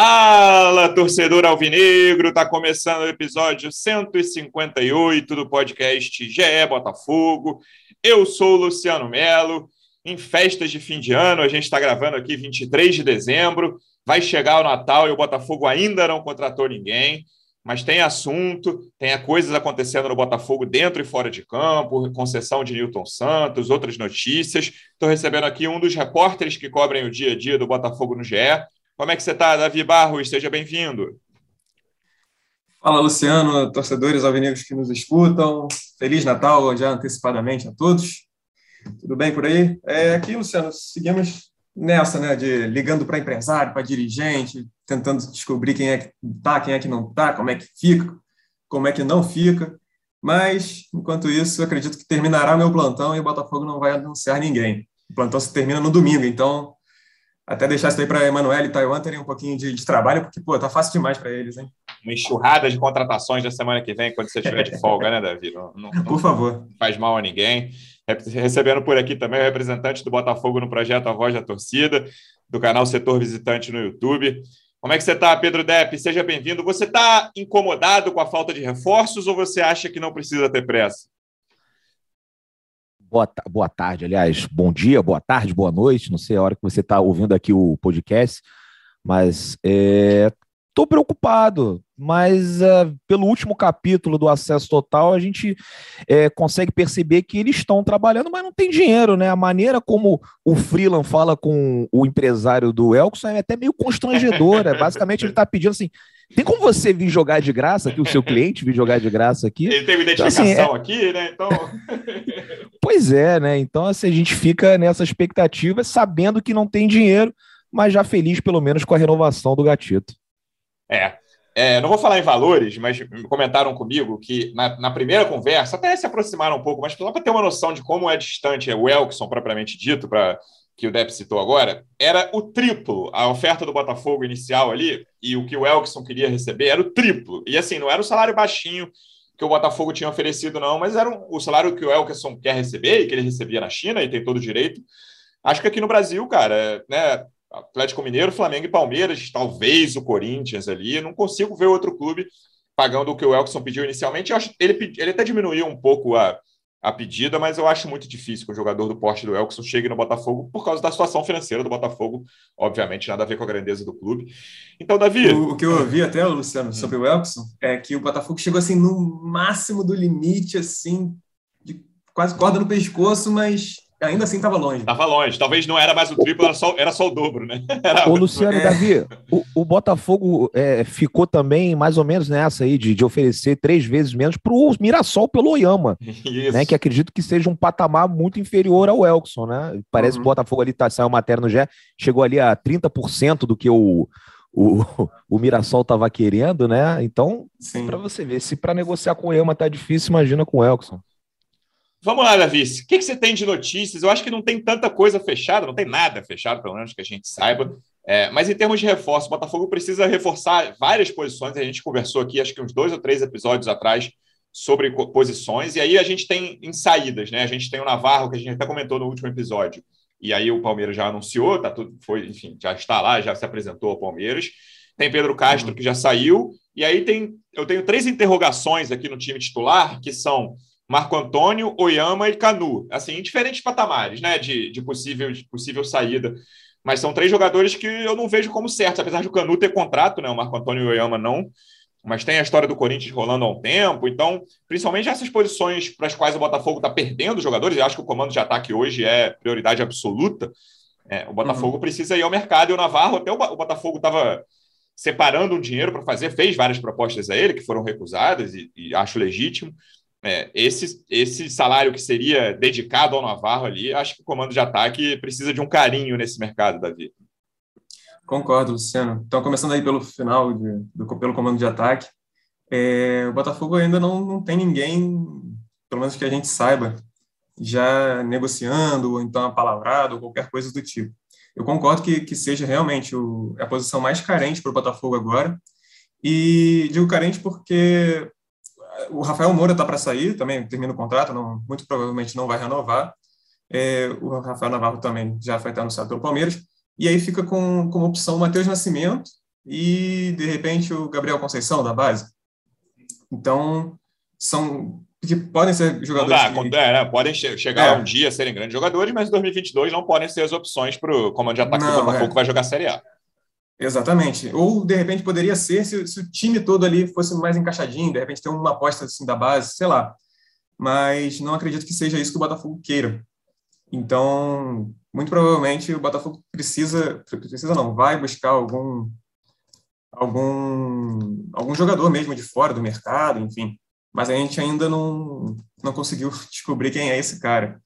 Fala, torcedor alvinegro! Tá começando o episódio 158 do podcast GE Botafogo. Eu sou o Luciano Melo. Em festas de fim de ano, a gente está gravando aqui 23 de dezembro. Vai chegar o Natal e o Botafogo ainda não contratou ninguém, mas tem assunto, tem coisas acontecendo no Botafogo dentro e fora de campo, concessão de Newton Santos, outras notícias. Estou recebendo aqui um dos repórteres que cobrem o dia a dia do Botafogo no GE, como é que você está, Davi Barros? Seja bem-vindo. Fala, Luciano, torcedores alvinegros que nos escutam. Feliz Natal já antecipadamente a todos. Tudo bem por aí? É, aqui, Luciano, seguimos nessa, né, de ligando para empresário, para dirigente, tentando descobrir quem é que está, quem é que não está, como é que fica, como é que não fica. Mas, enquanto isso, acredito que terminará meu plantão e o Botafogo não vai anunciar ninguém. O plantão se termina no domingo, então até deixar isso aí para Emanuel e Taiwan terem um pouquinho de, de, trabalho, porque, pô, tá fácil demais para eles, hein? Uma enxurrada de contratações da semana que vem, quando você estiver de folga, né, Davi? Não, não, por favor. Não faz mal a ninguém. Recebendo por aqui também o representante do Botafogo no projeto A Voz da Torcida, do canal Setor Visitante no YouTube. Como é que você está, Pedro Depp? Seja bem-vindo. Você está incomodado com a falta de reforços ou você acha que não precisa ter pressa? Boa, boa tarde, aliás, bom dia, boa tarde, boa noite, não sei a hora que você está ouvindo aqui o podcast, mas estou preocupado, mas uh, pelo último capítulo do Acesso Total, a gente é, consegue perceber que eles estão trabalhando, mas não tem dinheiro, né? A maneira como o Freeland fala com o empresário do Elkson é até meio constrangedora. Basicamente, ele está pedindo assim: tem como você vir jogar de graça aqui, o seu cliente vir jogar de graça aqui? Ele teve identificação então, assim, é... aqui, né? Então. pois é, né? Então, assim, a gente fica nessa expectativa, sabendo que não tem dinheiro, mas já feliz, pelo menos, com a renovação do gatito. É. é não vou falar em valores, mas comentaram comigo que na, na primeira conversa, até se aproximaram um pouco, mas só para ter uma noção de como é distante é o Elkson, propriamente dito, para que o Depp citou agora, era o triplo. A oferta do Botafogo inicial ali e o que o Elkson queria receber era o triplo. E assim, não era o salário baixinho que o Botafogo tinha oferecido, não, mas era o salário que o Elkson quer receber e que ele recebia na China e tem todo o direito. Acho que aqui no Brasil, cara, né, Atlético Mineiro, Flamengo e Palmeiras, talvez o Corinthians ali, não consigo ver outro clube pagando o que o Elkson pediu inicialmente. Eu acho, ele, ele até diminuiu um pouco a, a pedida, mas eu acho muito difícil que o jogador do porte do Elkson chegue no Botafogo por causa da situação financeira do Botafogo, obviamente nada a ver com a grandeza do clube. Então, Davi. O, o que eu ouvi até, Luciano, sobre o Elkson é que o Botafogo chegou assim no máximo do limite, assim, de quase corda no pescoço, mas ainda assim estava longe. Estava longe. Talvez não era mais o triplo, era só, era só o dobro, né? Era... Ô, Luciano é. Davi, o, o Botafogo é, ficou também mais ou menos nessa aí de, de oferecer três vezes menos para o Mirassol pelo Oyama, né? Que acredito que seja um patamar muito inferior ao Elkson, né? Parece uhum. que o Botafogo ali tá, saiu matéria no Gé, chegou ali a 30% do que o, o, o Mirassol estava querendo, né? Então, para você ver, se para negociar com o Oyama tá difícil, imagina com o Elkson. Vamos lá, Davi. O que, que você tem de notícias? Eu acho que não tem tanta coisa fechada, não tem nada fechado, pelo menos que a gente saiba. É, mas em termos de reforço, o Botafogo precisa reforçar várias posições. A gente conversou aqui, acho que uns dois ou três episódios atrás, sobre posições. E aí a gente tem em saídas, né? A gente tem o Navarro, que a gente até comentou no último episódio. E aí o Palmeiras já anunciou, tá tudo, foi, enfim, já está lá, já se apresentou ao Palmeiras. Tem Pedro Castro, uhum. que já saiu. E aí tem, eu tenho três interrogações aqui no time titular, que são Marco Antônio, Oyama e Canu. Assim, em diferentes patamares, né? De, de, possível, de possível saída. Mas são três jogadores que eu não vejo como certos, apesar de o Canu ter contrato, né? O Marco Antônio e o Oyama não. Mas tem a história do Corinthians rolando há um tempo. Então, principalmente essas posições para as quais o Botafogo está perdendo jogadores, eu acho que o comando de ataque hoje é prioridade absoluta. É, o Botafogo uhum. precisa ir ao mercado e o Navarro, até o, o Botafogo estava separando um dinheiro para fazer, fez várias propostas a ele que foram recusadas e, e acho legítimo é, esse, esse salário que seria dedicado ao Navarro ali, acho que o comando de ataque precisa de um carinho nesse mercado, Davi. Concordo, Luciano. Então, começando aí pelo final, de, do, pelo comando de ataque, é, o Botafogo ainda não, não tem ninguém, pelo menos que a gente saiba, já negociando, ou então apalavrado, ou qualquer coisa do tipo. Eu concordo que, que seja realmente o, a posição mais carente para o Botafogo agora, e digo carente porque o Rafael Moura está para sair, também termina o contrato, não, muito provavelmente não vai renovar. É, o Rafael Navarro também já foi anunciado pelo Palmeiras. E aí fica com, como opção o Matheus Nascimento, e, de repente, o Gabriel Conceição, da base. Então, são que podem ser jogadores. Dá, que... é, né? Podem che chegar é. um dia a serem grandes jogadores, mas em 2022 não podem ser as opções para o comando de ataque não, do Botafogo é. que vai jogar a Série A. Exatamente. Ou, de repente, poderia ser se, se, o time todo ali fosse mais encaixadinho, de repente ter uma aposta assim da base, sei lá. Mas não acredito que seja isso que o Botafogo queira. Então, muito provavelmente o Botafogo precisa, precisa não, vai buscar algum algum algum jogador mesmo de fora do mercado, enfim. Mas a gente ainda não não conseguiu descobrir quem é esse cara.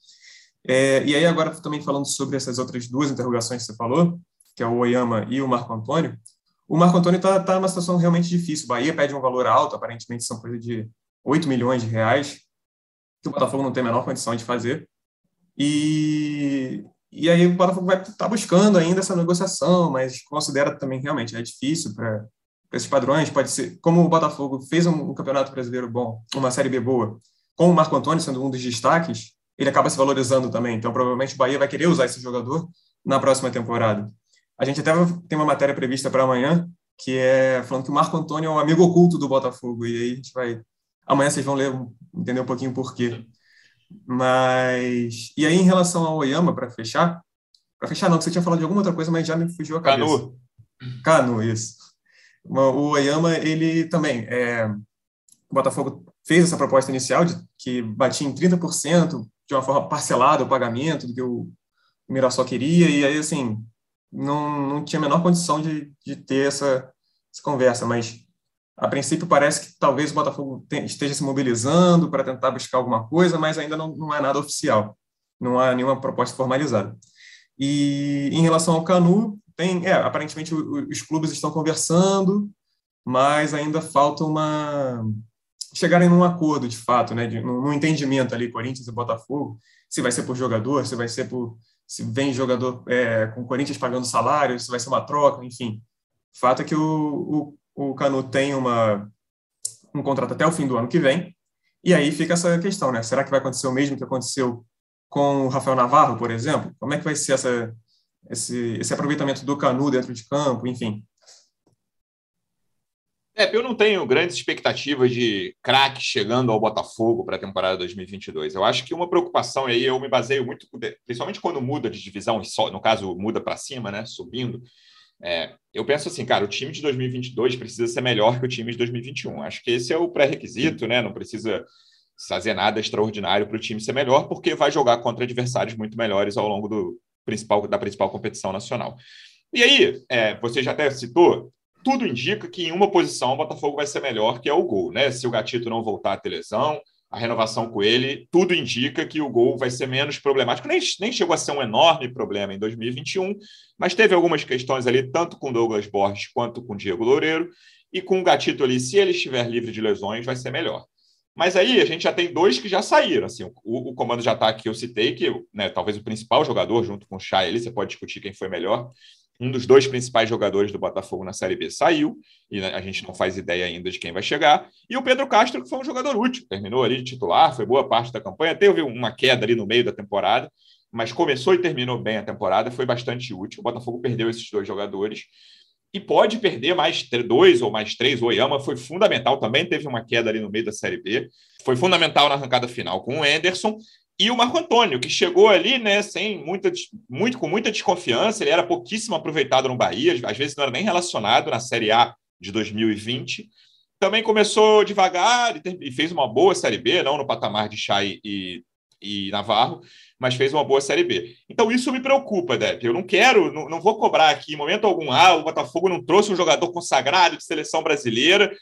É, e aí agora também falando sobre essas outras duas interrogações que você falou, que é o Oyama e o Marco Antônio, o Marco Antônio está tá numa situação realmente difícil. O Bahia pede um valor alto, aparentemente são coisa de 8 milhões de reais, que o Botafogo não tem a menor condição de fazer. E, e aí o Botafogo vai estar tá buscando ainda essa negociação, mas considera também realmente é difícil para esses padrões. Pode ser, como o Botafogo fez um, um, campeonato brasileiro bom, uma Série B boa, com o Marco Antônio sendo um dos destaques, ele acaba se valorizando também. Então, provavelmente o Bahia vai querer usar esse jogador na próxima temporada. A gente até tem uma matéria prevista para amanhã, que é falando que o Marco Antônio é um amigo oculto do Botafogo. E aí a gente vai. Amanhã vocês vão ler, entender um pouquinho por quê. Mas. E aí, em relação ao Oyama, para fechar. Para fechar, não, que você tinha falado de alguma outra coisa, mas já me fugiu a cabeça. Canu. Canu, isso. O Oyama, ele também. É... O Botafogo fez essa proposta inicial de que batia em 30%, de uma forma parcelada o pagamento do que o Mirassol queria, e aí, assim, não, não tinha a menor condição de, de ter essa, essa conversa, mas a princípio parece que talvez o Botafogo esteja se mobilizando para tentar buscar alguma coisa, mas ainda não, não é nada oficial, não há nenhuma proposta formalizada. E em relação ao Canu, tem, é, aparentemente os clubes estão conversando, mas ainda falta uma chegarem num acordo de fato, né, de, num, entendimento ali Corinthians e Botafogo, se vai ser por jogador, se vai ser por se vem jogador é, com o Corinthians pagando salário, se vai ser uma troca, enfim. O fato é que o, o, o Canu tem uma, um contrato até o fim do ano que vem, e aí fica essa questão, né? Será que vai acontecer o mesmo que aconteceu com o Rafael Navarro, por exemplo? Como é que vai ser essa, esse, esse aproveitamento do Canu dentro de campo, enfim? É, eu não tenho grandes expectativas de craque chegando ao Botafogo para a temporada 2022. Eu acho que uma preocupação, e aí eu me baseio muito, principalmente quando muda de divisão, no caso muda para cima, né, subindo, é, eu penso assim, cara, o time de 2022 precisa ser melhor que o time de 2021. Acho que esse é o pré-requisito, né? Não precisa fazer nada extraordinário para o time ser melhor, porque vai jogar contra adversários muito melhores ao longo do principal, da principal competição nacional. E aí, é, você já até citou, tudo indica que em uma posição o Botafogo vai ser melhor, que é o gol, né? Se o Gatito não voltar a ter lesão, a renovação com ele, tudo indica que o gol vai ser menos problemático. Nem, nem chegou a ser um enorme problema em 2021, mas teve algumas questões ali, tanto com Douglas Borges quanto com Diego Loureiro, e com o Gatito ali, se ele estiver livre de lesões, vai ser melhor. Mas aí a gente já tem dois que já saíram. Assim, o, o comando de ataque que eu citei, que né, talvez o principal jogador, junto com o Chay, ali, você pode discutir quem foi melhor, um dos dois principais jogadores do Botafogo na Série B saiu, e a gente não faz ideia ainda de quem vai chegar. E o Pedro Castro, que foi um jogador útil, terminou ali de titular, foi boa parte da campanha, teve uma queda ali no meio da temporada, mas começou e terminou bem a temporada, foi bastante útil. O Botafogo perdeu esses dois jogadores e pode perder mais dois ou mais três. O Oyama foi fundamental, também teve uma queda ali no meio da Série B, foi fundamental na arrancada final com o Anderson e o Marco Antônio, que chegou ali, né, sem muita, muito, com muita desconfiança, ele era pouquíssimo aproveitado no Bahia, às vezes não era nem relacionado na Série A de 2020. Também começou devagar e fez uma boa Série B, não no patamar de Chay e, e Navarro, mas fez uma boa Série B. Então isso me preocupa, Depp. Eu não quero, não, não vou cobrar aqui em momento algum, ah, o Botafogo não trouxe um jogador consagrado de seleção brasileira,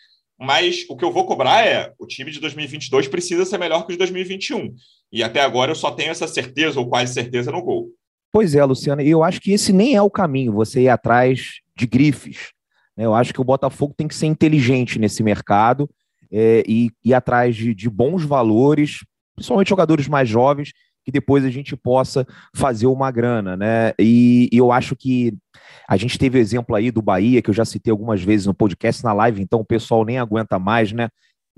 mas o que eu vou cobrar é o time de 2022 precisa ser melhor que o de 2021. E até agora eu só tenho essa certeza ou quase certeza no gol. Pois é, Luciano, e eu acho que esse nem é o caminho, você ir atrás de grifes. Né? Eu acho que o Botafogo tem que ser inteligente nesse mercado é, e ir atrás de, de bons valores, principalmente jogadores mais jovens, que depois a gente possa fazer uma grana, né? E, e, eu acho que a gente teve o exemplo aí do Bahia, que eu já citei algumas vezes no podcast, na live, então o pessoal nem aguenta mais, né?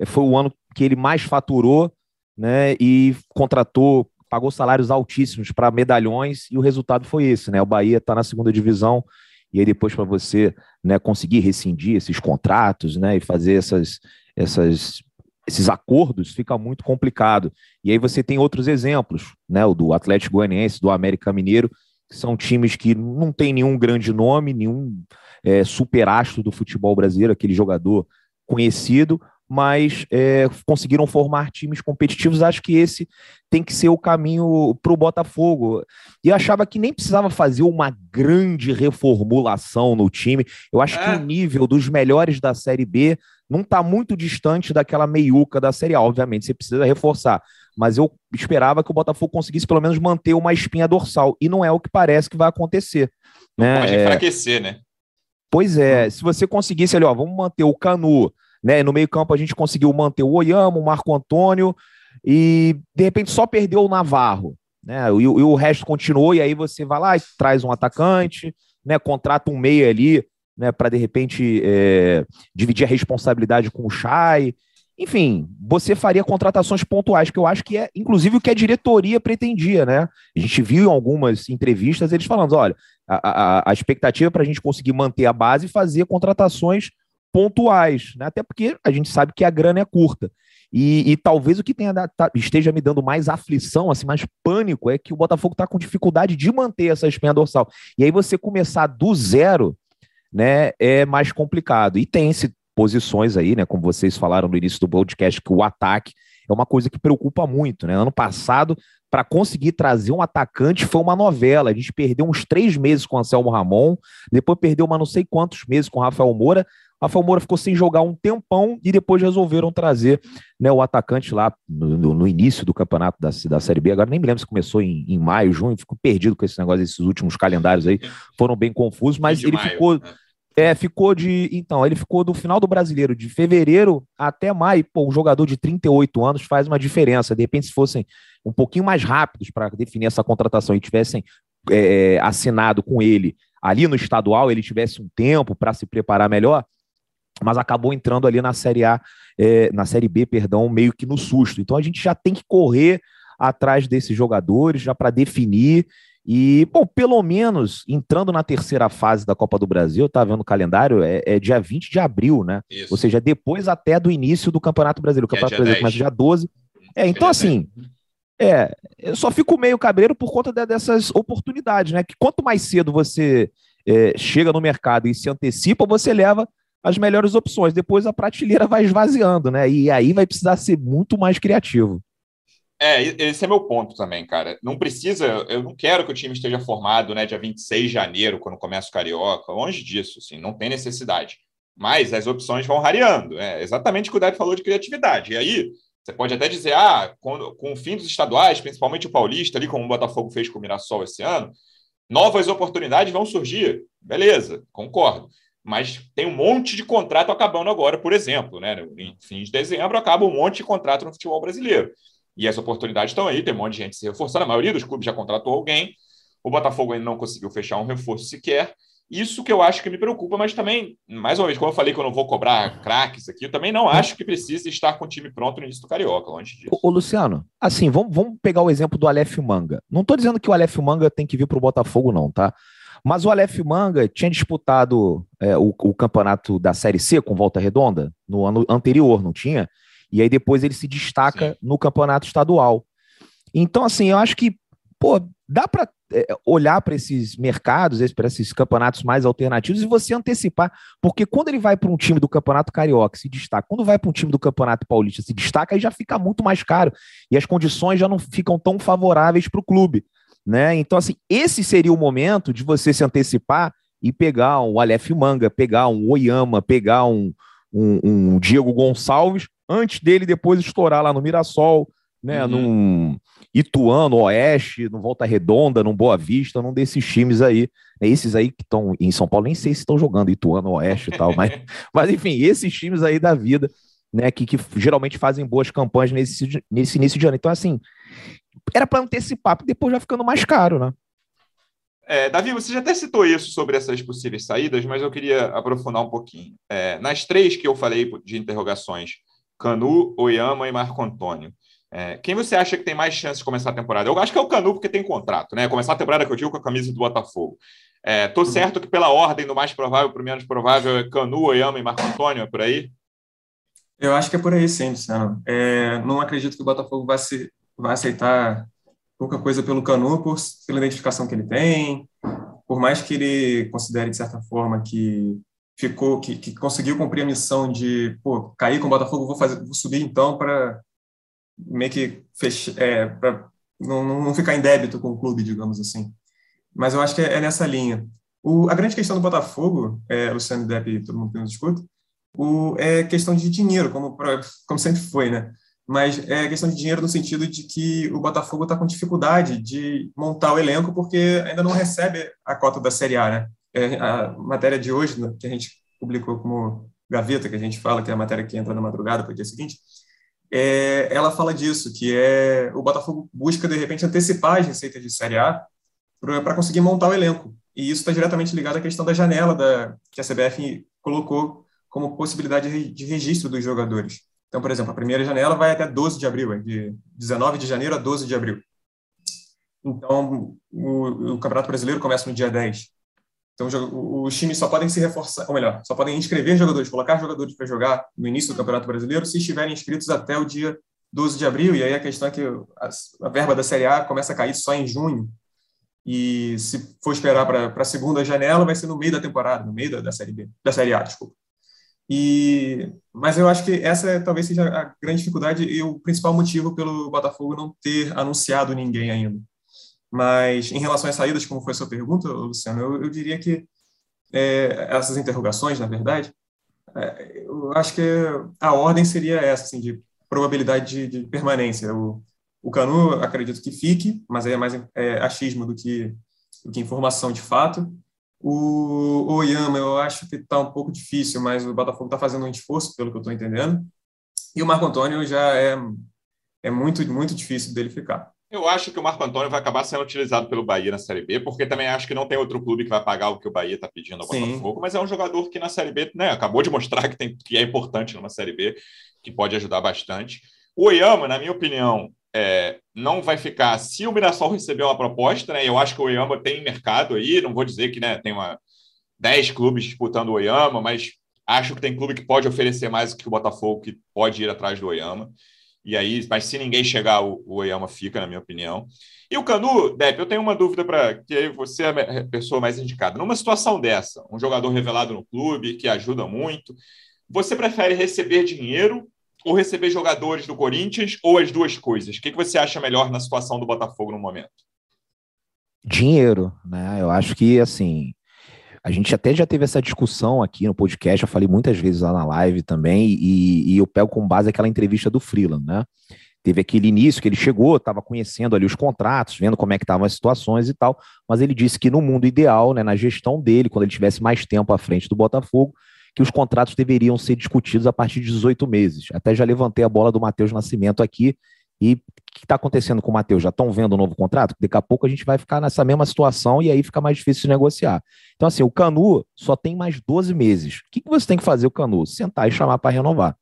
Foi o ano que ele mais faturou, né? E contratou, pagou salários altíssimos para medalhões, e o resultado foi esse, né? O Bahia está na segunda divisão e aí depois para você né, conseguir rescindir esses contratos né, e fazer essas, essas, esses acordos fica muito complicado. E aí você tem outros exemplos, né, o do Atlético Goianiense, do América Mineiro, que são times que não tem nenhum grande nome, nenhum é, superastro do futebol brasileiro, aquele jogador conhecido, mas é, conseguiram formar times competitivos. Acho que esse tem que ser o caminho para o Botafogo. E achava que nem precisava fazer uma grande reformulação no time. Eu acho é. que o nível dos melhores da Série B não está muito distante daquela meiuca da Série A. Obviamente, você precisa reforçar. Mas eu esperava que o Botafogo conseguisse pelo menos manter uma espinha dorsal. E não é o que parece que vai acontecer. Não né? pode enfraquecer, é... né? Pois é, se você conseguisse ali, ó, vamos manter o Canu, né? No meio-campo a gente conseguiu manter o Oyama, o Marco Antônio e de repente só perdeu o Navarro, né? E, e o resto continuou e aí você vai lá e traz um atacante, né? Contrata um meia ali, né? Para de repente é, dividir a responsabilidade com o Chay. Enfim, você faria contratações pontuais, que eu acho que é, inclusive, o que a diretoria pretendia, né? A gente viu em algumas entrevistas eles falando: olha, a, a, a expectativa para a gente conseguir manter a base e fazer contratações pontuais, né? até porque a gente sabe que a grana é curta. E, e talvez o que tenha, tá, esteja me dando mais aflição, assim, mais pânico, é que o Botafogo está com dificuldade de manter essa espinha dorsal. E aí você começar do zero, né, é mais complicado. E tem-se posições aí, né, como vocês falaram no início do podcast, que o ataque é uma coisa que preocupa muito, né? Ano passado, para conseguir trazer um atacante foi uma novela. A gente perdeu uns três meses com o Anselmo Ramon, depois perdeu uma não sei quantos meses com o Rafael Moura. Rafael Moura ficou sem jogar um tempão e depois resolveram trazer né, o atacante lá no, no, início do campeonato da, da Série B. Agora nem me lembro se começou em, em maio, junho, fico perdido com esse negócio, esses últimos calendários aí foram bem confusos, mas ele maio, ficou. Né? É, ficou de. Então, ele ficou do final do brasileiro, de fevereiro até maio. Pô, um jogador de 38 anos faz uma diferença. De repente, se fossem um pouquinho mais rápidos para definir essa contratação e tivessem é, assinado com ele ali no estadual, ele tivesse um tempo para se preparar melhor, mas acabou entrando ali na Série A, é, na Série B, perdão, meio que no susto. Então a gente já tem que correr atrás desses jogadores já para definir. E, bom, pelo menos entrando na terceira fase da Copa do Brasil, tá vendo o calendário, é, é dia 20 de abril, né? Isso. Ou seja, depois até do início do Campeonato Brasileiro. O é Campeonato é Brasileiro 10. começa dia 12. É, então assim, é, eu só fico meio cabreiro por conta de, dessas oportunidades, né? Que quanto mais cedo você é, chega no mercado e se antecipa, você leva as melhores opções. Depois a prateleira vai esvaziando, né? E aí vai precisar ser muito mais criativo. É, esse é meu ponto também, cara. Não precisa, eu não quero que o time esteja formado, né, dia 26 de janeiro, quando começa o Carioca, longe disso, assim, não tem necessidade. Mas as opções vão rareando, é exatamente o que o Deb falou de criatividade. E aí, você pode até dizer, ah, com, com o fim dos estaduais, principalmente o Paulista, ali como o Botafogo fez com o Mirassol esse ano, novas oportunidades vão surgir. Beleza, concordo mas tem um monte de contrato acabando agora, por exemplo, né? Em fim de dezembro acaba um monte de contrato no futebol brasileiro. E as oportunidades estão aí, tem um monte de gente se reforçando, a maioria dos clubes já contratou alguém. O Botafogo ainda não conseguiu fechar um reforço sequer. Isso que eu acho que me preocupa, mas também, mais uma vez, como eu falei que eu não vou cobrar craques aqui, eu também não acho que precise estar com o time pronto no início do Carioca, longe disso. Ô, Luciano, assim, vamos, vamos pegar o exemplo do Aleph Manga. Não estou dizendo que o Aleph Manga tem que vir para o Botafogo, não, tá? Mas o Aleph Manga tinha disputado é, o, o, campeonato da Série C com Volta Redonda no ano anterior, não tinha? E aí depois ele se destaca Sim. no campeonato estadual. Então, assim, eu acho que, pô, dá para é, olhar para esses mercados, para esses campeonatos mais alternativos e você antecipar, porque quando ele vai para um time do Campeonato Carioca se destaca, quando vai para um time do Campeonato Paulista se destaca, aí já fica muito mais caro e as condições já não ficam tão favoráveis para o clube. Né? Então, assim, esse seria o momento de você se antecipar e pegar um Aleph Manga, pegar um Oyama, pegar um, um, um, Diego Gonçalves, antes dele depois estourar lá no Mirassol, né? Uhum. Num Ituano, Oeste, no Volta Redonda, no Boa Vista, num desses times aí. Né? Esses aí que estão em São Paulo, nem sei se estão jogando Ituano, Oeste e tal, mas, mas enfim, esses times aí da vida, né? Que, que geralmente fazem boas campanhas nesse, nesse início de ano. Então, assim, era para antecipar, porque depois já ficando mais caro, né? É, Davi, você já até citou isso sobre essas possíveis saídas, mas eu queria aprofundar um pouquinho. É, nas três que eu falei de interrogações, Canu, Oyama e Marco Antônio, é, quem você acha que tem mais chance de começar a temporada? Eu acho que é o Canu, porque tem contrato, né? Começar a temporada que eu digo com a camisa do Botafogo. É, tô uhum. certo que pela ordem do mais provável para o menos provável é Canu, Oyama e Marco Antônio, é por aí? Eu acho que é por aí, sim, Luciano. É, não acredito que o Botafogo vai, se, vai aceitar pouca coisa pelo Canu por, pela identificação que ele tem, por mais que ele considere, de certa forma, que ficou, que, que conseguiu cumprir a missão de, pô, cair com o Botafogo, vou, fazer, vou subir então para meio que fechar, é, para não, não ficar em débito com o clube, digamos assim. Mas eu acho que é, é nessa linha. O, a grande questão do Botafogo, é, Luciano Depp, todo mundo que nos escuta, o, é questão de dinheiro, como, como sempre foi, né? Mas é questão de dinheiro no sentido de que o Botafogo está com dificuldade de montar o elenco porque ainda não recebe a cota da Série A, né? É, a matéria de hoje, né, que a gente publicou como Gaveta, que a gente fala que é a matéria que entra na madrugada para o dia seguinte, é, ela fala disso, que é o Botafogo busca, de repente, antecipar as receitas de Série A para conseguir montar o elenco. E isso está diretamente ligado à questão da janela da, que a CBF colocou como possibilidade de registro dos jogadores. Então, por exemplo, a primeira janela vai até 12 de abril, de 19 de janeiro a 12 de abril. Então, o, o Campeonato Brasileiro começa no dia 10. Então, os times só podem se reforçar, ou melhor, só podem inscrever jogadores, colocar jogadores para jogar no início do Campeonato Brasileiro se estiverem inscritos até o dia 12 de abril. E aí a questão é que a, a verba da Série A começa a cair só em junho. E se for esperar para a segunda janela, vai ser no meio da temporada, no meio da, da Série B, da Série A, desculpa. E, mas eu acho que essa é, talvez seja a grande dificuldade e o principal motivo pelo Botafogo não ter anunciado ninguém ainda. Mas em relação às saídas, como foi a sua pergunta, Luciano, eu, eu diria que é, essas interrogações, na verdade, é, eu acho que a ordem seria essa, assim, de probabilidade de, de permanência. O, o Canu, acredito que fique, mas aí é mais é, achismo do que, do que informação de fato. O Oyama, eu acho que está um pouco difícil, mas o Botafogo está fazendo um esforço, pelo que eu estou entendendo. E o Marco Antônio já é, é muito, muito difícil dele ficar. Eu acho que o Marco Antônio vai acabar sendo utilizado pelo Bahia na Série B, porque também acho que não tem outro clube que vai pagar o que o Bahia está pedindo ao Sim. Botafogo, mas é um jogador que na Série B né, acabou de mostrar que, tem, que é importante numa Série B, que pode ajudar bastante. O Oyama, na minha opinião, é, não vai ficar. Se o Mirassol receber uma proposta, né? Eu acho que o Oyama tem mercado aí. Não vou dizer que né, tem uma 10 clubes disputando o Oyama, mas acho que tem clube que pode oferecer mais do que o Botafogo, que pode ir atrás do Oyama. E aí, mas se ninguém chegar, o, o Oyama fica, na minha opinião. E o Canu, Depp, eu tenho uma dúvida para que você é a pessoa mais indicada. Numa situação dessa, um jogador revelado no clube, que ajuda muito, você prefere receber dinheiro ou receber jogadores do Corinthians ou as duas coisas? O que, você acha melhor na situação do Botafogo no momento? Dinheiro, né? Eu acho que assim. A gente até já teve essa discussão aqui no podcast, eu falei muitas vezes lá na live também, e, e eu pego com base aquela entrevista do Freeland, né? Teve aquele início que ele chegou, estava conhecendo ali os contratos, vendo como é que estavam as situações e tal, mas ele disse que no mundo ideal, né, na gestão dele, quando ele tivesse mais tempo à frente do Botafogo, que os contratos deveriam ser discutidos a partir de 18 meses. Até já levantei a bola do Matheus Nascimento aqui. E o que está acontecendo com o Matheus? Já estão vendo o novo contrato? Daqui a pouco a gente vai ficar nessa mesma situação e aí fica mais difícil de negociar. Então, assim, o Canu só tem mais 12 meses. O que, que você tem que fazer, o Canu? Sentar e chamar para renovar.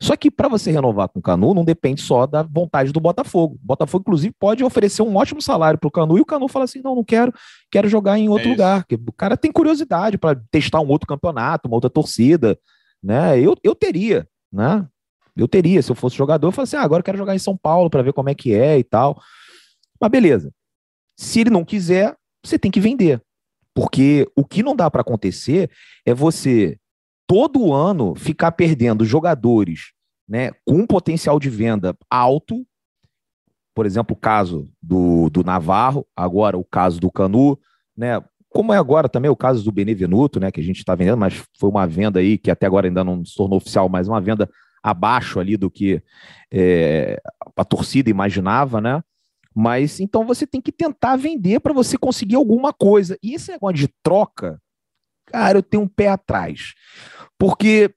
Só que para você renovar com o Canu, não depende só da vontade do Botafogo. O Botafogo, inclusive, pode oferecer um ótimo salário para o Canu e o Canu fala assim: não, não quero, quero jogar em outro é lugar. O cara tem curiosidade para testar um outro campeonato, uma outra torcida. Né? Eu, eu teria, né? Eu teria, se eu fosse jogador, eu falaria assim: ah, agora eu quero jogar em São Paulo para ver como é que é e tal. Mas beleza. Se ele não quiser, você tem que vender. Porque o que não dá para acontecer é você todo ano ficar perdendo jogadores né, com potencial de venda alto, por exemplo, o caso do, do Navarro, agora o caso do Canu, né, como é agora também o caso do Benevenuto, né, que a gente está vendendo, mas foi uma venda aí que até agora ainda não se tornou oficial, mas uma venda abaixo ali do que é, a torcida imaginava, né? Mas então você tem que tentar vender para você conseguir alguma coisa. E esse negócio de troca, cara, eu tenho um pé atrás. Porque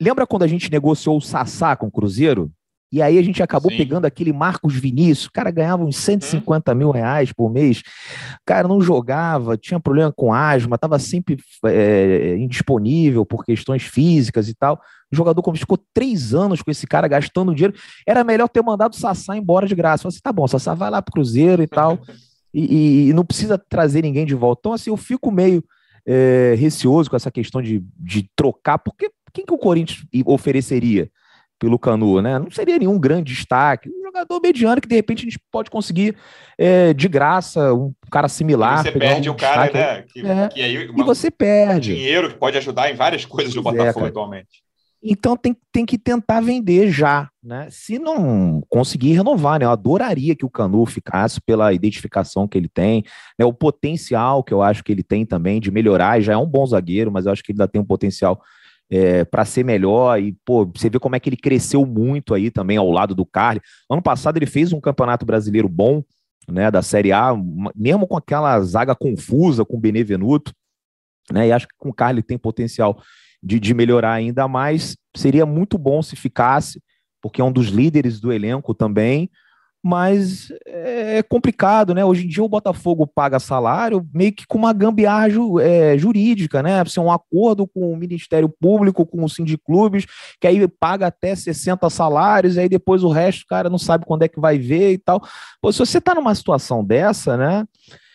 lembra quando a gente negociou o Sassá com o Cruzeiro? E aí a gente acabou Sim. pegando aquele Marcos Vinícius, o cara ganhava uns 150 hum. mil reais por mês, o cara não jogava, tinha problema com asma, estava sempre é, indisponível por questões físicas e tal. O jogador, como ficou três anos com esse cara gastando dinheiro, era melhor ter mandado o Sassá embora de graça. Falei assim, tá bom, Sassá vai lá pro Cruzeiro e tal. e, e, não precisa trazer ninguém de volta. Então, assim, eu fico meio é, receoso com essa questão de, de trocar, porque quem que o Corinthians ofereceria pelo Canu, né? Não seria nenhum grande destaque, um jogador mediano que de repente a gente pode conseguir é, de graça, um cara similar. E você perde um o cara, destaque, né? Que, é, que aí, uma, e você perde. Dinheiro que pode ajudar em várias coisas do é, Botafogo atualmente. Então tem, tem que tentar vender já, né? Se não conseguir renovar, né? Eu adoraria que o Canu ficasse pela identificação que ele tem, né? O potencial que eu acho que ele tem também de melhorar, já é um bom zagueiro, mas eu acho que ele ainda tem um potencial é, para ser melhor. E, pô, você vê como é que ele cresceu muito aí também ao lado do Carly. Ano passado ele fez um campeonato brasileiro bom, né? Da Série A, mesmo com aquela zaga confusa com o Benevenuto, né? E acho que com o Carly tem potencial de, de melhorar ainda mais. Seria muito bom se ficasse, porque é um dos líderes do elenco também, mas é complicado, né? Hoje em dia o Botafogo paga salário meio que com uma gambiarra ju, é, jurídica, né? Assim, um acordo com o Ministério Público, com o Sindiclubes, que aí paga até 60 salários, aí depois o resto cara não sabe quando é que vai ver e tal. Pô, se você tá numa situação dessa, né?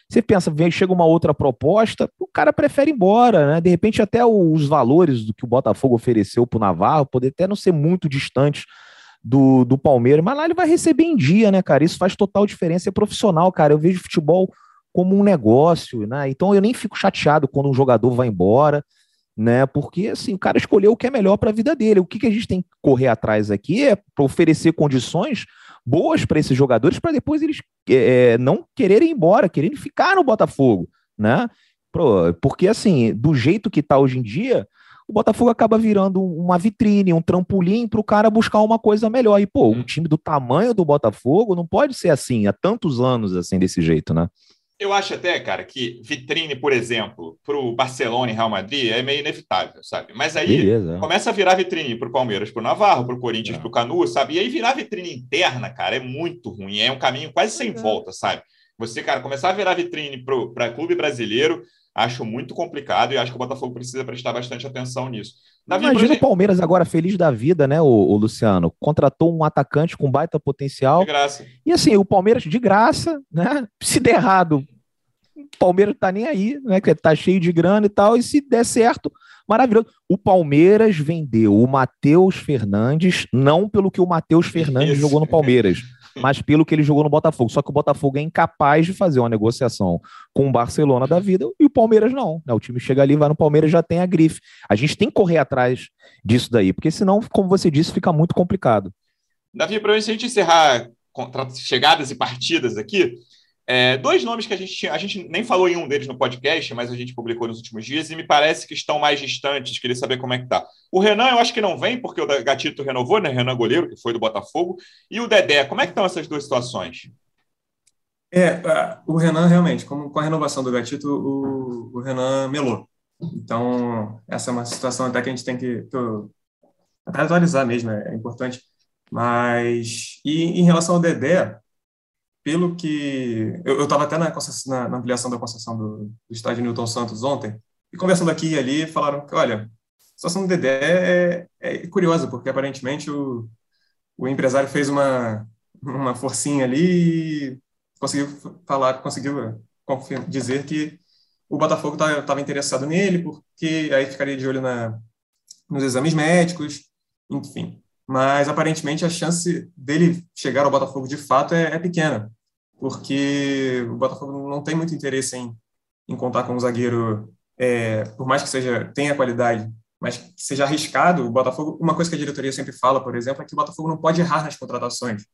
Você pensa, vem, chega uma outra proposta, o cara prefere ir embora, né? De repente, até os valores do que o Botafogo ofereceu para o Navarro poder até não ser muito distantes do, do Palmeiras, mas lá ele vai receber em dia, né, cara? Isso faz total diferença. É profissional, cara. Eu vejo futebol como um negócio, né? Então eu nem fico chateado quando um jogador vai embora, né? Porque assim, o cara escolheu o que é melhor para a vida dele. O que, que a gente tem que correr atrás aqui é oferecer condições boas para esses jogadores para depois eles é, é, não quererem ir embora, quererem ficar no Botafogo, né? Porque assim, do jeito que está hoje em dia, o Botafogo acaba virando uma vitrine, um trampolim para o cara buscar uma coisa melhor. E, pô, um time do tamanho do Botafogo não pode ser assim, há tantos anos assim, desse jeito, né? Eu acho até, cara, que vitrine, por exemplo, para o Barcelona e Real Madrid é meio inevitável, sabe? Mas aí Beleza. começa a virar vitrine para o Palmeiras, para o Navarro, para o Corinthians, é. para o Canu, sabe? E aí virar vitrine interna, cara, é muito ruim. É um caminho quase sem é. volta, sabe? Você, cara, começar a virar vitrine para clube brasileiro, acho muito complicado e acho que o Botafogo precisa prestar bastante atenção nisso. Davi, Imagina o Palmeiras agora feliz da vida, né, o, o, Luciano? Contratou um atacante com baita potencial. De graça. E assim, o Palmeiras de graça, né? Se der errado, o Palmeiras tá nem aí, né? Que tá cheio de grana e tal. E se der certo, maravilhoso. O Palmeiras vendeu o Matheus Fernandes, não pelo que o Matheus Fernandes Isso. jogou no Palmeiras mas pelo que ele jogou no Botafogo. Só que o Botafogo é incapaz de fazer uma negociação com o Barcelona da vida e o Palmeiras não. Né? O time chega ali, vai no Palmeiras já tem a grife. A gente tem que correr atrás disso daí, porque senão, como você disse, fica muito complicado. Davi, para a gente encerrar chegadas e partidas aqui, é, dois nomes que a gente a gente nem falou em um deles no podcast, mas a gente publicou nos últimos dias e me parece que estão mais distantes. Queria saber como é que tá. O Renan, eu acho que não vem, porque o Gatito renovou, né? Renan goleiro, que foi do Botafogo. E o Dedé, como é que estão essas duas situações? É, o Renan realmente, como com a renovação do Gatito, o, o Renan melou. Então, essa é uma situação até que a gente tem que, atualizar mesmo, é, é importante. Mas, e em relação ao Dedé, pelo que. Eu estava até na, na, na, ampliação da concessão do, do estádio Newton Santos ontem, e conversando aqui e ali, falaram que, olha, a situação do Dedé é, é curiosa, porque aparentemente o, o empresário fez uma, uma forcinha ali e conseguiu falar, conseguiu dizer que o Botafogo estava tá, interessado nele, porque aí ficaria de olho na, nos exames médicos, enfim. Mas aparentemente a chance dele chegar ao Botafogo de fato é, é pequena porque o Botafogo não tem muito interesse em, em contar com um zagueiro, é, por mais que seja tenha qualidade, mas que seja arriscado. O Botafogo, uma coisa que a diretoria sempre fala, por exemplo, é que o Botafogo não pode errar nas contratações.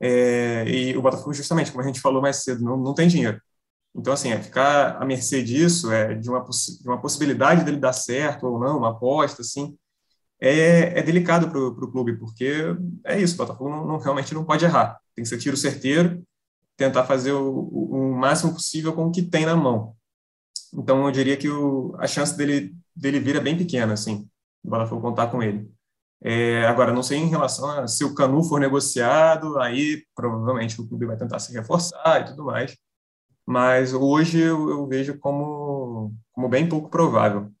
É, e o Botafogo, justamente, como a gente falou mais cedo, não, não tem dinheiro. Então, assim, é ficar à mercê disso, é, de, uma, de uma possibilidade dele dar certo ou não, uma aposta, assim, é, é delicado para o clube, porque é isso, o Botafogo não, não, realmente não pode errar. Tem que ser tiro certeiro, tentar fazer o, o, máximo possível com o que tem na mão. Então, eu diria que o, a chance dele, dele vir é bem pequena, assim, o Botafogo contar com ele. É, agora, não sei em relação a se o Canu for negociado, aí provavelmente o clube vai tentar se reforçar e tudo mais. Mas hoje eu, eu vejo como, como bem pouco provável.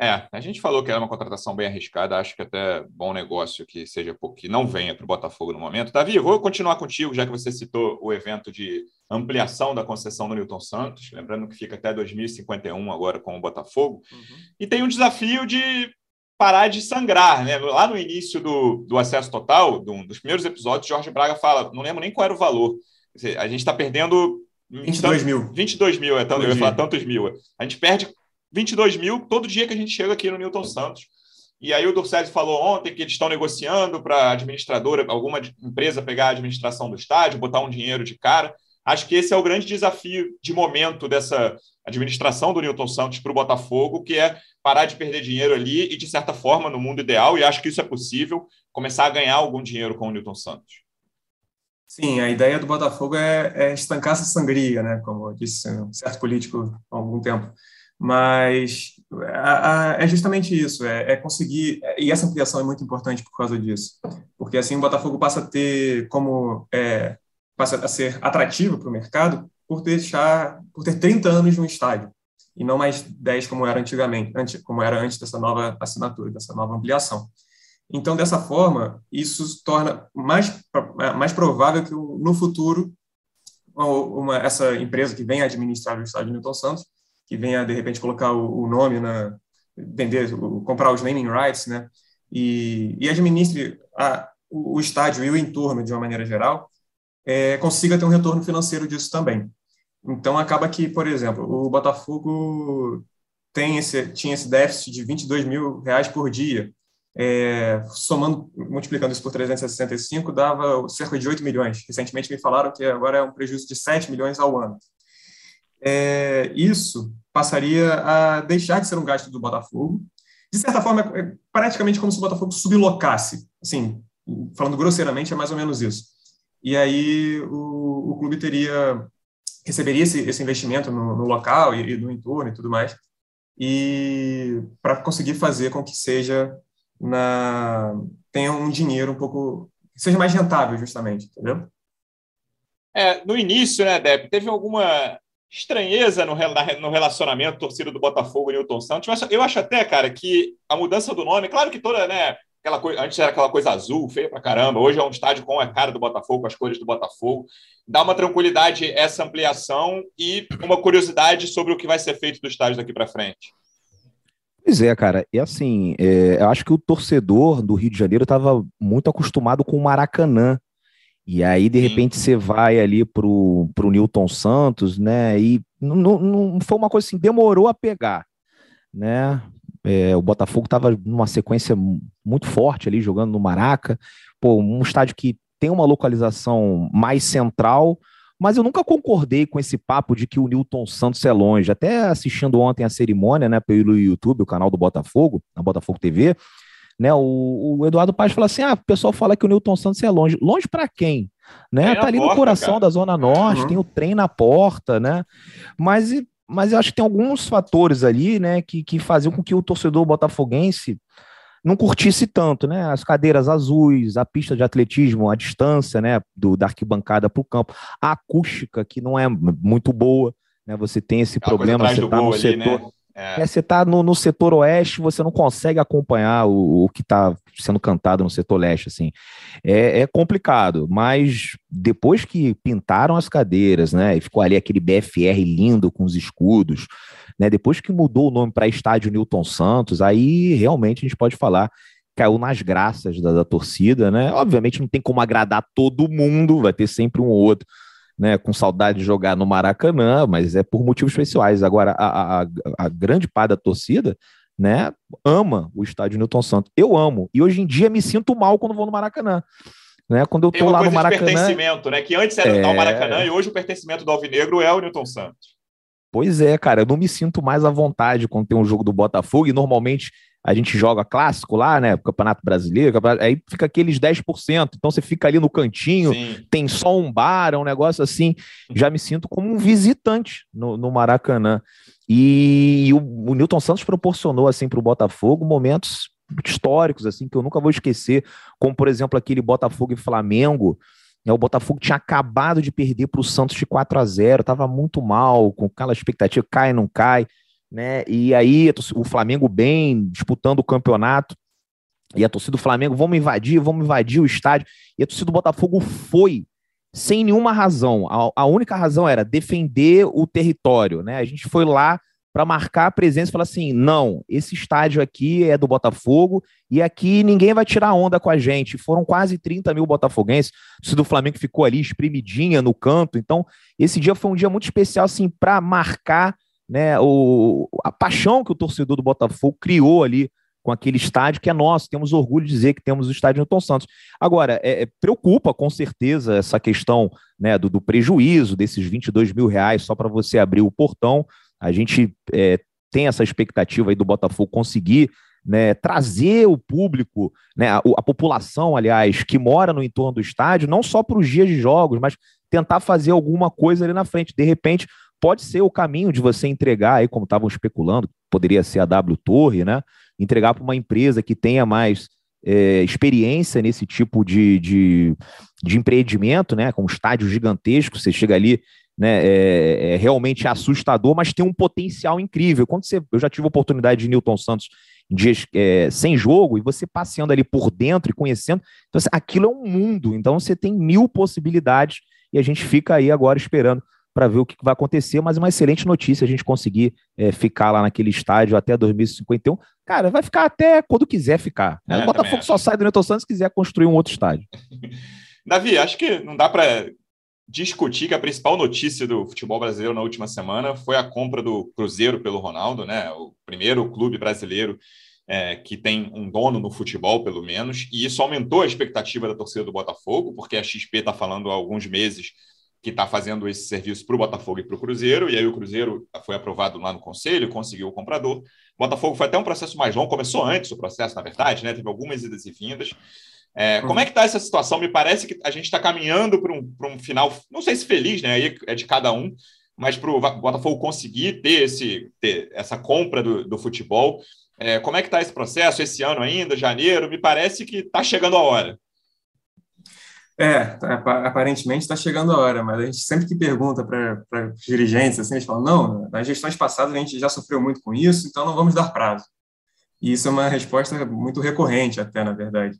É, a gente falou que era uma contratação bem arriscada, acho que até bom negócio que seja que não venha para o Botafogo no momento. Davi, vou continuar contigo, já que você citou o evento de ampliação da concessão do Newton Santos, lembrando que fica até 2051 agora com o Botafogo, uhum. e tem um desafio de parar de sangrar, né? Lá no início do, do acesso total, do, dos primeiros episódios, Jorge Braga fala, não lembro nem qual era o valor, a gente está perdendo 22 mil. 22 mil, é, eu ia falar tantos mil. A gente perde 22 mil todo dia que a gente chega aqui no Newton Santos. E aí o Dorcésio falou ontem que eles estão negociando para a administradora, alguma empresa pegar a administração do estádio, botar um dinheiro de cara. Acho que esse é o grande desafio de momento dessa administração do Newton Santos para o Botafogo, que é parar de perder dinheiro ali e, de certa forma, no mundo ideal, e acho que isso é possível, começar a ganhar algum dinheiro com o Newton Santos. Sim, a ideia do Botafogo é, é estancar essa sangria, né? como disse um certo político há algum tempo. Mas é justamente isso, é, é, conseguir, e essa ampliação é muito importante por causa disso, porque assim o Botafogo passa a ter como, é, passa a ser atrativo para o mercado por deixar, por ter 30 anos de um estádio, e não mais 10 como era antigamente, antes, como era antes dessa nova assinatura, dessa nova ampliação. Então, dessa forma, isso torna mais, mais provável que no futuro uma, essa empresa que venha administrar o estádio Newton Santos que venha de repente colocar o, o nome na vender, o, comprar os naming rights, né? E, e administre a, o, o, estádio e o entorno de uma maneira geral, é, consiga ter um retorno financeiro disso também. Então acaba que, por exemplo, o Botafogo tem esse, tinha esse déficit de 22 mil reais por dia, é, somando, multiplicando isso por 365, dava cerca de 8 milhões. Recentemente me falaram que agora é um prejuízo de 7 milhões ao ano. É, isso passaria a deixar de ser um gasto do Botafogo. De certa forma, é praticamente como se o Botafogo sublocasse. Assim, falando grosseiramente, é mais ou menos isso. E aí o, o clube teria receberia esse, esse investimento no, no local e, e, no entorno e tudo mais, e para conseguir fazer com que seja na tenha um dinheiro um pouco seja mais rentável justamente, entendeu? É, no início, né, Deb, teve alguma estranheza no, no relacionamento torcida do Botafogo e Newton Santos. Eu acho, eu acho até, cara, que a mudança do nome, claro que toda, né? Aquela coisa, antes era aquela coisa azul, feia pra caramba. Hoje é um estádio com a cara do Botafogo, com as cores do Botafogo. Dá uma tranquilidade essa ampliação e uma curiosidade sobre o que vai ser feito do estádio daqui para frente. Pois é, cara. E assim, é, eu acho que o torcedor do Rio de Janeiro estava muito acostumado com o Maracanã e aí, de repente, você vai ali pro, pro Newton Santos, né? E não, não foi uma coisa assim, demorou a pegar, né? É, o Botafogo estava numa sequência muito forte ali, jogando no Maraca. Pô, um estádio que tem uma localização mais central, mas eu nunca concordei com esse papo de que o Newton Santos é longe. Até assistindo ontem a cerimônia, né, pelo YouTube, o canal do Botafogo, na Botafogo TV, né? O, o Eduardo Paz fala assim: ah, o pessoal fala que o Newton Santos é longe. Longe para quem? Né? tá ali porta, no coração cara. da Zona Norte, uhum. tem o trem na porta, né? Mas, mas eu acho que tem alguns fatores ali, né, que, que faziam com que o torcedor botafoguense não curtisse tanto, né? As cadeiras azuis, a pista de atletismo, a distância, né, do, da arquibancada para o campo, a acústica que não é muito boa, né? Você tem esse Aquela problema, você está no ali, setor. Né? É. É, você está no, no, setor oeste, você não consegue acompanhar o, o que está sendo cantado no setor leste, assim. É, é, complicado, mas depois que pintaram as cadeiras, né, e ficou ali aquele BFR lindo com os escudos, né, depois que mudou o nome para Estádio Newton Santos, aí realmente a gente pode falar caiu nas graças da, da torcida, né? Obviamente não tem como agradar todo mundo, vai ter sempre um ou outro né, com saudade de jogar no Maracanã, mas é por motivos especiais. Agora, a, a, a grande parte da torcida né, ama o estádio Newton Santos. Eu amo. E hoje em dia me sinto mal quando vou no Maracanã. Né, quando eu tô lá no Maracanã. De pertencimento, né? Que antes era é... o Maracanã e hoje o pertencimento do Alvinegro é o Newton Santos. Pois é, cara, eu não me sinto mais à vontade quando tem um jogo do Botafogo, e normalmente a gente joga clássico lá, né? Campeonato Brasileiro, campeonato, aí fica aqueles 10%. Então você fica ali no cantinho, Sim. tem só um bar, é um negócio assim. Já me sinto como um visitante no, no Maracanã. E, o, o Newton Santos proporcionou assim para o Botafogo momentos históricos assim que eu nunca vou esquecer, como por exemplo aquele Botafogo e Flamengo. Né? O Botafogo tinha acabado de perder para o Santos de 4 a 0, estava muito mal, com aquela expectativa, cai não cai né? E aí o Flamengo bem disputando o campeonato. E a torcida do Flamengo, vamos invadir, vamos invadir o estádio. E a torcida do Botafogo foi sem nenhuma razão. A, a única razão era defender o território, né? A gente foi lá para marcar a presença e falar assim: não, esse estádio aqui é do Botafogo e aqui ninguém vai tirar onda com a gente. Foram quase 30 mil botafoguenses, o do Flamengo ficou ali espremidinha no canto. Então, esse dia foi um dia muito especial assim para marcar né, o, a paixão que o torcedor do Botafogo criou ali com aquele estádio que é nosso. Temos orgulho de dizer que temos o estádio Newton Santos. Agora, é, é, preocupa com certeza essa questão né, do, do, prejuízo desses 22 mil reais só para você abrir o portão. A gente é, tem essa expectativa aí do Botafogo conseguir né, trazer o público, né, a, a, população, aliás, que mora no entorno do estádio, não só para os dias de jogos, mas tentar fazer alguma coisa ali na frente. De repente, pode ser o caminho de você entregar aí, como estavam especulando, poderia ser a W Torre, né? Entregar para uma empresa que tenha mais é, experiência nesse tipo de, de, de, empreendimento, né? Com um estádio gigantesco, você chega ali, né? É, é, realmente assustador, mas tem um potencial incrível. Quando você, eu já tive a oportunidade de Newton Santos dias é, sem jogo e você passeando ali por dentro e conhecendo, então, assim, aquilo é um mundo. Então você tem mil possibilidades e a gente fica aí agora esperando para ver o que vai acontecer, mas é uma excelente notícia a gente conseguir é, ficar lá naquele estádio até 2051. Cara, vai ficar até quando quiser ficar. Né? É, o Botafogo só sai do Newton Santos se quiser construir um outro estádio. Davi, acho que não dá para discutir que a principal notícia do futebol brasileiro na última semana foi a compra do Cruzeiro pelo Ronaldo, né? O primeiro clube brasileiro é, que tem um dono no futebol, pelo menos, e isso aumentou a expectativa da torcida do Botafogo, porque a XP está falando há alguns meses que está fazendo esse serviço para o Botafogo e para o Cruzeiro, e aí o Cruzeiro foi aprovado lá no Conselho, conseguiu o comprador. O Botafogo foi até um processo mais longo, começou antes o processo, na verdade, né? Teve algumas idas e vindas. É, como é que está essa situação? Me parece que a gente está caminhando para um, um final, não sei se feliz, né? Aí é de cada um, mas para o Botafogo conseguir ter, esse, ter essa compra do, do futebol. É, como é que está esse processo esse ano ainda, janeiro? Me parece que está chegando a hora. É, aparentemente está chegando a hora, mas a gente sempre que pergunta para os dirigentes, assim, eles falam, não, nas gestões passadas a gente já sofreu muito com isso, então não vamos dar prazo. E isso é uma resposta muito recorrente até, na verdade.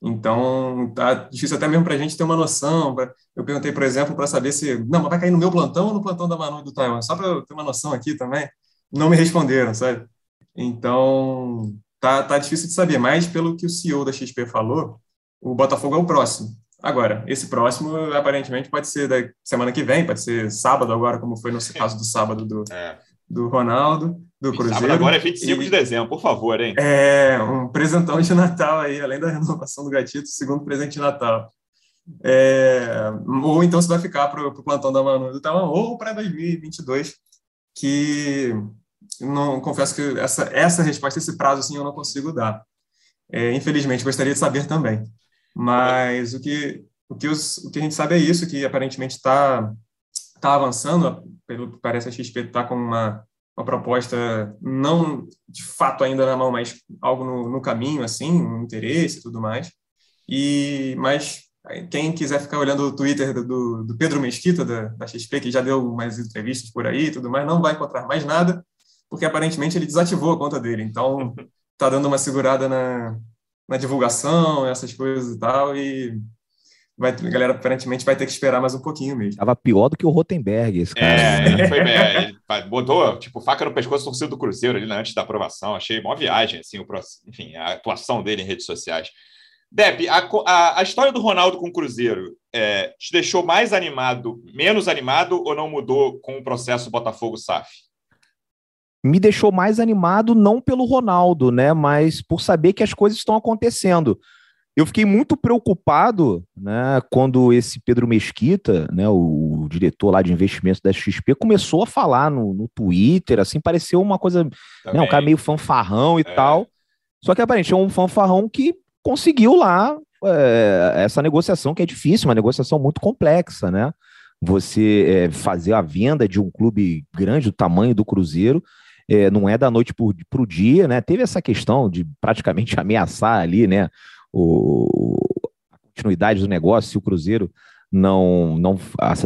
Então, tá difícil até mesmo para a gente ter uma noção. Pra... Eu perguntei, por exemplo, para saber se, não, mas vai cair no meu plantão ou no plantão da Manu e do Taiwan? Só para eu ter uma noção aqui também. Não me responderam, sabe? Então, tá, tá difícil de saber, mas pelo que o CEO da XP falou, o Botafogo é o próximo. Agora, esse próximo, aparentemente, pode ser da semana que vem, pode ser sábado agora, como foi no caso do sábado do, é. do Ronaldo, do Cruzeiro. Sábado agora é 25 e, de dezembro, por favor, hein? É, um presentão de Natal aí, além da renovação do gatito, segundo presente de Natal. É, ou então você vai ficar para o plantão da Manu do Taiwan, ou para 2022, que não confesso que essa, essa resposta, esse prazo, assim, eu não consigo dar. É, infelizmente, gostaria de saber também. Mas o que, o, que os, o que a gente sabe é isso, que aparentemente está tá avançando, pelo que parece a XP está com uma, uma proposta não de fato ainda na mão, mas algo no, no caminho, assim, um interesse e tudo mais. E, mas quem quiser ficar olhando o Twitter do, do Pedro Mesquita, da, da, XP, que já deu umas entrevistas por aí e tudo mais, não vai encontrar mais nada, porque aparentemente ele desativou a conta dele. Então, está dando uma segurada na, na divulgação, essas coisas e tal, e vai, a galera aparentemente vai ter que esperar mais um pouquinho mesmo. Tava pior do que o Rotenberg, esse cara. É, ele foi bem, ele botou, tipo, faca no pescoço do torcedor do Cruzeiro ali né, antes da aprovação, achei uma viagem, assim, o, enfim, a atuação dele em redes sociais. Depp, a, a, a, história do Ronaldo com o Cruzeiro é, te deixou mais animado, menos animado ou não mudou com o processo Botafogo-SAF? Me deixou mais animado não pelo Ronaldo, né, mas por saber que as coisas estão acontecendo. Eu fiquei muito preocupado, né, quando esse Pedro Mesquita, né, o, o diretor lá de investimentos da XP, começou a falar no, no Twitter, assim, pareceu uma coisa, né, um cara meio fanfarrão e é. tal. Só que aparentemente é um fanfarrão que conseguiu lá é, essa negociação que é difícil, uma negociação muito complexa, né? Você é, fazer a venda de um clube grande do tamanho do Cruzeiro é, não é da noite para o dia, né? Teve essa questão de praticamente ameaçar ali, né? O, a continuidade do negócio se o Cruzeiro não, não,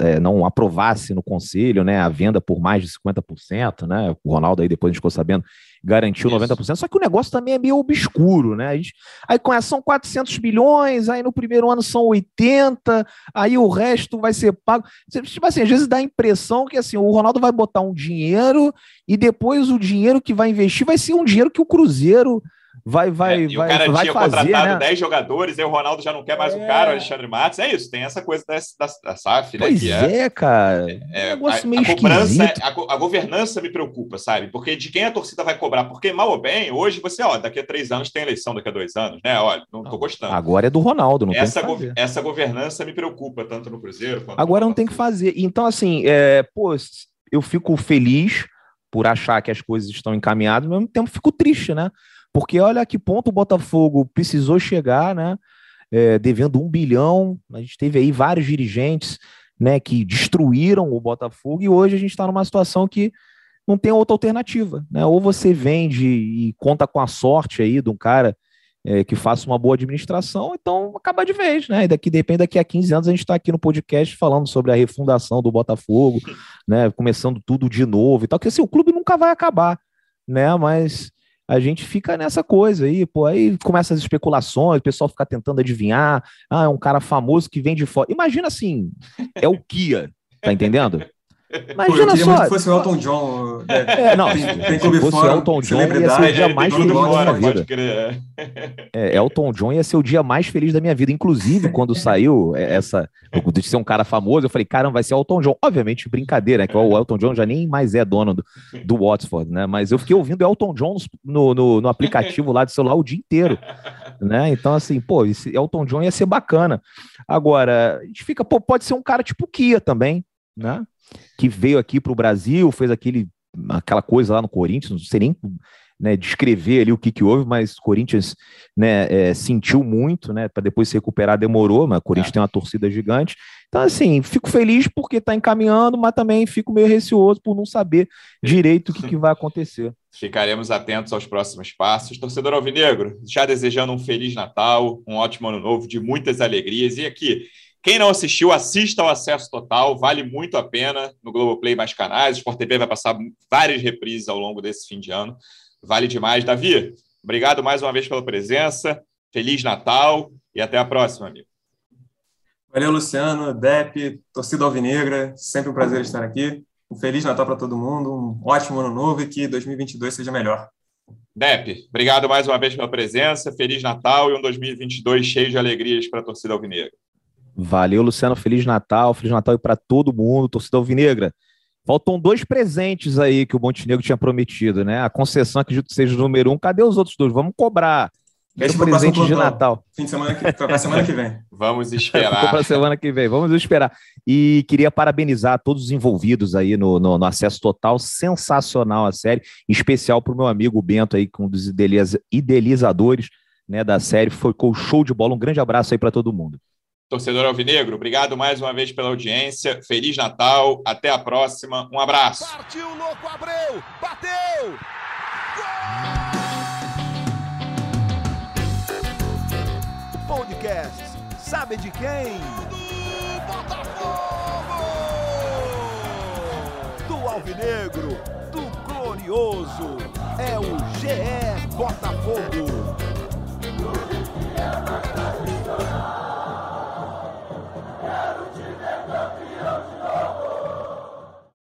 é, não aprovasse no conselho né, a venda por mais de 50%, né? O Ronaldo aí depois a gente ficou sabendo, garantiu Isso. 90%, só que o negócio também é meio obscuro, né? Gente, aí com essa são 400 bilhões, aí no primeiro ano são 80, aí o resto vai ser pago. Tipo assim, às vezes dá a impressão que assim, o Ronaldo vai botar um dinheiro e depois o dinheiro que vai investir vai ser um dinheiro que o Cruzeiro vai, vai, é, vai, o cara vai tinha fazer, contratado né? 10 jogadores, aí o Ronaldo já não quer mais é... o cara, o Alexandre Matos. É isso, tem essa coisa da, da, da SAF, né? Pois é, é, cara. É, um negócio a, meio a cobrança, a, a, governança me preocupa, sabe? Porque de quem a torcida vai cobrar? Porque, mal ou bem, hoje você, ó, daqui a três anos tem eleição, daqui a dois anos, né? Olha, não tô gostando. Agora é do Ronaldo, não essa tem go Essa governança me preocupa, tanto no Cruzeiro quanto Agora não tem que fazer. Então, assim, é, pô, eu fico feliz por achar que as coisas estão encaminhadas, ao mesmo tempo fico triste, né? Porque olha a que ponto o Botafogo precisou chegar, né? É, devendo um bilhão. A gente teve aí vários dirigentes né, que destruíram o Botafogo e hoje a gente está numa situação que não tem outra alternativa. Né? Ou você vende e conta com a sorte aí de um cara é, que faça uma boa administração, então acaba de vez, né? E daqui, depende, daqui a 15 anos a gente está aqui no podcast falando sobre a refundação do Botafogo, né? Começando tudo de novo e tal, que assim, o clube nunca vai acabar, né? Mas a gente fica nessa coisa aí, pô, aí começa as especulações, o pessoal fica tentando adivinhar, ah, é um cara famoso que vem de fora. Imagina assim, é o Kia, tá entendendo? Imagina Pô, só. Se fosse o Elton John. É, é não, tem, tem se fosse o Elton John, ia ser o dia mais feliz da minha vida. É, Elton John ia ser o dia mais feliz da minha vida. Inclusive, quando saiu essa. De ser um cara famoso, eu falei, caramba, vai ser Elton John. Obviamente, brincadeira, né? Que o Elton John já nem mais é dono do, do Watford, né? Mas eu fiquei ouvindo Elton John no, no, no aplicativo lá do celular o dia inteiro. Né? Então, assim, pô, esse Elton John ia ser bacana. Agora, a gente fica, pô, pode ser um cara tipo Kia também, né? Que veio aqui para o Brasil, fez aquele, aquela coisa lá no Corinthians, não sei nem né, descrever ali o que, que houve, mas o Corinthians né, é, sentiu muito, né, para depois se recuperar demorou, mas o Corinthians é. tem uma torcida gigante. Então, assim, fico feliz porque está encaminhando, mas também fico meio receoso por não saber direito o que, que vai acontecer. Ficaremos atentos aos próximos passos. Torcedor Alvinegro, já desejando um Feliz Natal, um ótimo ano novo, de muitas alegrias. E aqui, quem não assistiu, assista ao Acesso Total, vale muito a pena no Globoplay mais canais. O Sport TV vai passar várias reprises ao longo desse fim de ano. Vale demais. Davi, obrigado mais uma vez pela presença. Feliz Natal e até a próxima, amigo. Valeu, Luciano, Dep, torcida alvinegra, sempre um prazer estar aqui. Um Feliz Natal para todo mundo, um ótimo ano novo e que 2022 seja melhor. Dep, obrigado mais uma vez pela presença, Feliz Natal e um 2022 cheio de alegrias para a torcida alvinegra. Valeu, Luciano. Feliz Natal. Feliz Natal para todo mundo, torcida alvinegra. Faltam dois presentes aí que o Montenegro tinha prometido, né? A concessão, acredito que seja o número um. Cadê os outros dois? Vamos cobrar. Quero presente de Natal. Fim de semana que, para semana que vem. Vamos esperar. para semana que vem. Vamos esperar. E queria parabenizar todos os envolvidos aí no, no, no acesso total. Sensacional a série. Em especial para o meu amigo Bento aí, um dos idealizadores né, da série. Foi com show de bola. Um grande abraço aí para todo mundo. Torcedor Alvinegro, obrigado mais uma vez pela audiência. Feliz Natal, até a próxima. Um abraço. Partiu, louco, Abreu, bateu! Gol! Podcast, sabe de quem? Do Botafogo! Do Alvinegro, do Glorioso, é o GE Botafogo.